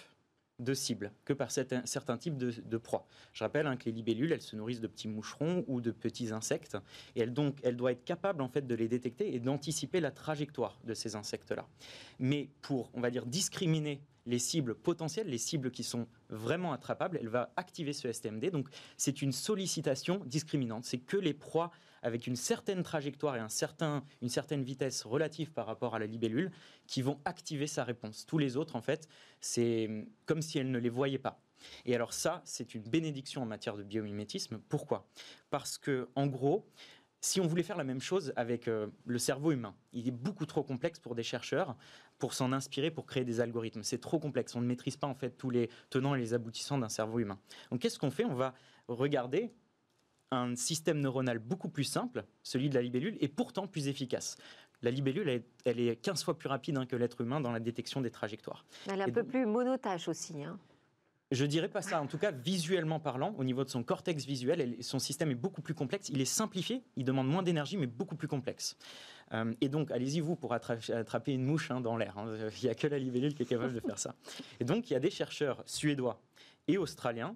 de cibles que par certains, types de, proies. Je rappelle hein, que les libellules, elles se nourrissent de petits moucherons ou de petits insectes, et elle, donc, elle doit être capable en fait de les détecter et d'anticiper la trajectoire de ces insectes-là. Mais pour, on va dire, discriminer les cibles potentielles, les cibles qui sont vraiment attrapables, elle va activer ce STMD. Donc c'est une sollicitation discriminante. C'est que les proies avec une certaine trajectoire et un certain, une certaine vitesse relative par rapport à la libellule qui vont activer sa réponse. Tous les autres, en fait, c'est comme si elle ne les voyait pas. Et alors ça, c'est une bénédiction en matière de biomimétisme. Pourquoi? Parce que, en gros, si on voulait faire la même chose avec euh, le cerveau humain, il est beaucoup trop complexe pour des chercheurs pour s'en inspirer pour créer des algorithmes. C'est trop complexe. On ne maîtrise pas en fait tous les tenants et les aboutissants d'un cerveau humain. Donc qu'est-ce qu'on fait? On va regarder un système neuronal beaucoup plus simple, celui de la libellule, et pourtant plus efficace. La libellule, elle, est 15 fois plus rapide hein, que l'être humain dans la détection des trajectoires. Elle est un peu plus monotache aussi. Hein. Je dirais pas ça. En tout cas, visuellement parlant, au niveau de son cortex visuel, son système est beaucoup plus complexe. Il est simplifié, il demande moins d'énergie, mais beaucoup plus complexe. Euh, et donc, allez-y vous pour attraper une mouche hein, dans l'air. Hein. Il n'y a que la libellule qui est capable de faire ça. Et donc, il y a des chercheurs suédois et australiens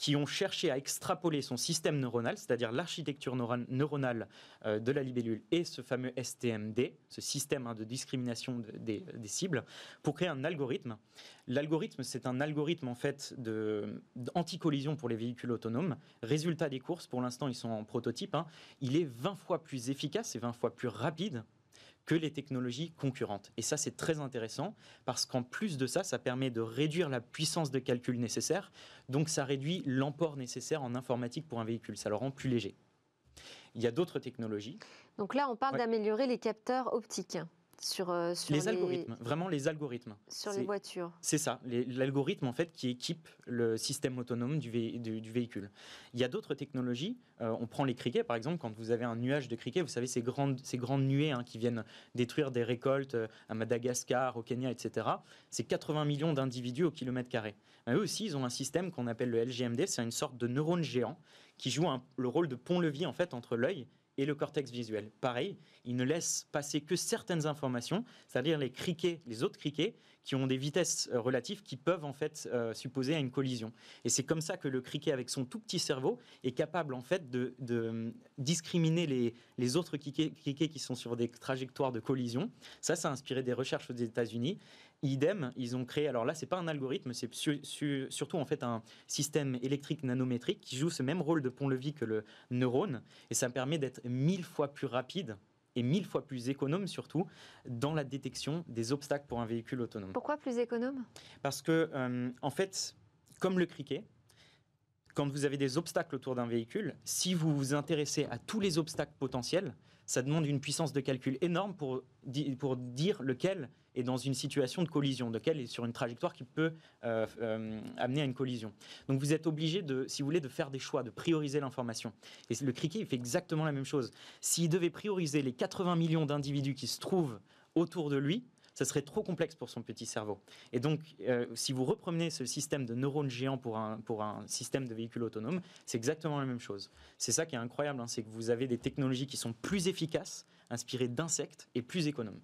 qui ont cherché à extrapoler son système neuronal, c'est-à-dire l'architecture neuronale euh, de la libellule et ce fameux STMD, ce système hein, de discrimination des, cibles, pour créer un algorithme. L'algorithme, c'est un algorithme en fait d'anti-collision pour les véhicules autonomes. Résultat des courses, pour l'instant, ils sont en prototype. Hein. il est 20 fois plus efficace et 20 fois plus rapide que les technologies concurrentes. Et ça, c'est très intéressant parce qu'en plus de ça, ça permet de réduire la puissance de calcul nécessaire. Donc, ça réduit l'emport nécessaire en informatique pour un véhicule. Ça le rend plus léger. Il y a d'autres technologies. Donc là, on parle d'améliorer les capteurs optiques. Sur, euh, sur les, algorithmes, vraiment les algorithmes. Sur les voitures. C'est ça, l'algorithme en fait qui équipe le système autonome du, du, véhicule. Il y a d'autres technologies. Euh, on prend les criquets par exemple. Quand vous avez un nuage de criquets, vous savez ces grandes, ces grandes nuées hein, qui viennent détruire des récoltes euh, à Madagascar, au Kenya, etc. C'est 80 millions d'individus au kilomètre carré. eux aussi, ils ont un système qu'on appelle le LGMD. C'est une sorte de neurone géant qui joue le rôle de pont-levis en fait entre l'œil et le cortex visuel. Pareil, il ne laisse passer que certaines informations, c'est-à-dire les criquets, les autres criquets, qui ont des vitesses euh, relatives qui peuvent en fait euh, supposer à une collision. Et c'est comme ça que le criquet, avec son tout petit cerveau, est capable en fait de, de discriminer les, autres criquets, criquets, qui sont sur des trajectoires de collision. Ça, ça a inspiré des recherches aux États-Unis. Idem, ils ont créé, alors là, c'est pas un algorithme, c'est surtout en fait un système électrique nanométrique qui joue ce même rôle de pont-levis que le neurone, et ça permet d'être mille fois plus rapide et mille fois plus économe surtout dans la détection des obstacles pour un véhicule autonome. Pourquoi plus économe? Parce que, euh, en fait, comme le criquet, quand vous avez des obstacles autour d'un véhicule, si vous vous intéressez à tous les obstacles potentiels, ça demande une puissance de calcul énorme pour, pour dire lequel est dans une situation de collision, lequel est sur une trajectoire qui peut euh, euh, amener à une collision. Donc vous êtes obligé, de, si vous voulez, de faire des choix, de prioriser l'information. Et le criquet, il fait exactement la même chose. S'il devait prioriser les 80 millions d'individus qui se trouvent autour de lui, ça serait trop complexe pour son petit cerveau. Et donc, euh, si vous reprenez ce système de neurones géants pour un, pour un système de véhicule autonome, c'est exactement la même chose. C'est ça qui est incroyable, hein, c'est que vous avez des technologies qui sont plus efficaces, inspirées d'insectes et plus économes.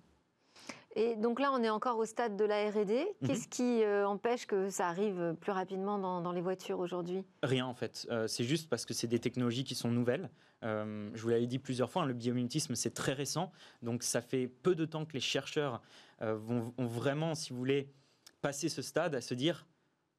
Et donc là, on est encore au stade de la R&D. Mhm. Qu'est-ce qui euh, empêche que ça arrive plus rapidement dans, les voitures aujourd'hui? Rien en fait. Euh, c'est juste parce que c'est des technologies qui sont nouvelles. Euh, je vous l'avais dit plusieurs fois, hein, le biomimétisme c'est très récent, donc ça fait peu de temps que les chercheurs vont, vont, vraiment, si vous voulez, passer ce stade à se dire,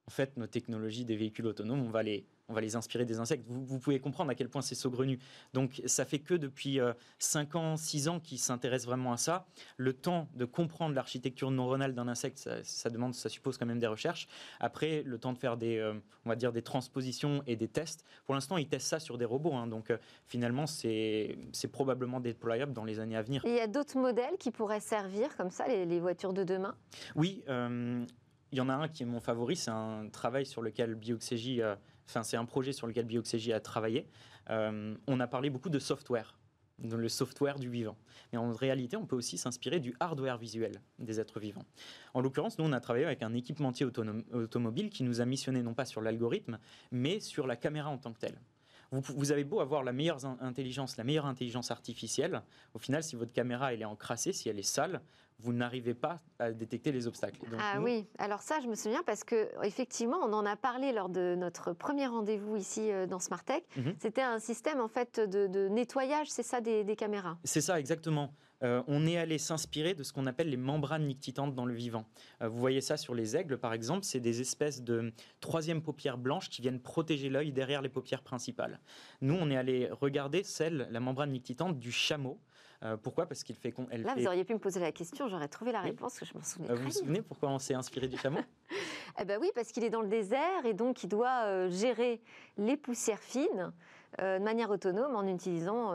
en fait, nos technologies des véhicules autonomes, on va les on va les inspirer des insectes. Vous, pouvez comprendre à quel point c'est saugrenu. Donc ça fait que depuis 5 euh, ans, 6 ans qu'ils s'intéressent vraiment à ça. Le temps de comprendre l'architecture neuronale d'un insecte, ça, demande, ça suppose quand même des recherches. Après, le temps de faire des, euh, on va dire des transpositions et des tests. Pour l'instant, ils testent ça sur des robots. Hein. donc euh, finalement, c'est probablement déployable dans les années à venir. il y a d'autres modèles qui pourraient servir comme ça, les, voitures de demain? Oui. il y en a un qui est mon favori, c'est un travail sur lequel Bioxégie C'est un projet sur lequel Bioxégie a travaillé. Euh, on a parlé beaucoup de software, le software du vivant. Mais en réalité, on peut aussi s'inspirer du hardware visuel des êtres vivants. En l'occurrence, nous, on a travaillé avec un équipementier automobile qui nous a missionné non pas sur l'algorithme, mais sur la caméra en tant que telle. Vous, vous, avez beau avoir la meilleure intelligence, la meilleure intelligence artificielle, au final, si votre caméra elle est encrassée, si elle est sale, vous n'arrivez pas à détecter les obstacles. ah oui, alors ça, je me souviens parce que effectivement, on en a parlé lors de notre premier rendez-vous ici euh, dans Smartech. Mhm. C'était un système en fait de, nettoyage, c'est ça, des, caméras? C'est ça, exactement. Euh, on est allé s'inspirer de ce qu'on appelle les membranes nictitantes dans le vivant. Euh, vous voyez ça sur les aigles, par exemple, c'est des espèces de troisième paupières blanches qui viennent protéger l'œil derrière les paupières principales. Nous, on est allé regarder celle, la membrane nictitante du chameau. Euh, pourquoi? Parce qu'il fait. Elle Là, vous auriez pu me poser la question, j'aurais trouvé la réponse, que je m'en souviens. Euh, vous vous souvenez pourquoi on s'est inspiré du chameau? Eh ben oui, parce qu'il est dans le désert et donc il doit gérer les poussières fines de manière autonome en utilisant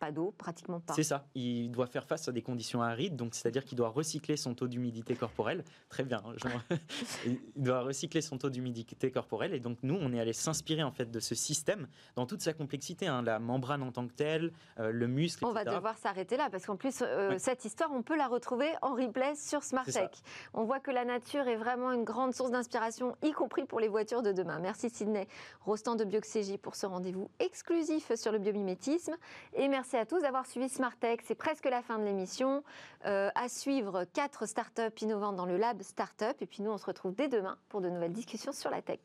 pas d'eau, pratiquement pas. C'est ça. Il doit faire face à des conditions arides, donc c'est-à-dire qu'il doit recycler son taux d'humidité corporelle. Très bien. il doit recycler son taux d'humidité corporelle, et donc nous, on est allé s'inspirer en fait de ce système dans toute sa complexité, hein. la membrane en tant que telle, euh, le muscle. On va devoir s'arrêter là parce qu'en plus, euh, cette histoire, on peut la retrouver en replay sur Smartech. On voit que la nature est vraiment une grande source d'inspiration, y compris pour les voitures de demain. Merci Sydney Rostand de Bioxégie pour ce rendez-vous exclusif sur le biomimétisme, et merci Merci à tous d'avoir suivi Smartech. C'est presque la fin de l'émission. Euh, à suivre quatre startups innovantes dans le lab Startup. Et puis nous, on se retrouve dès demain pour de nouvelles discussions sur la tech.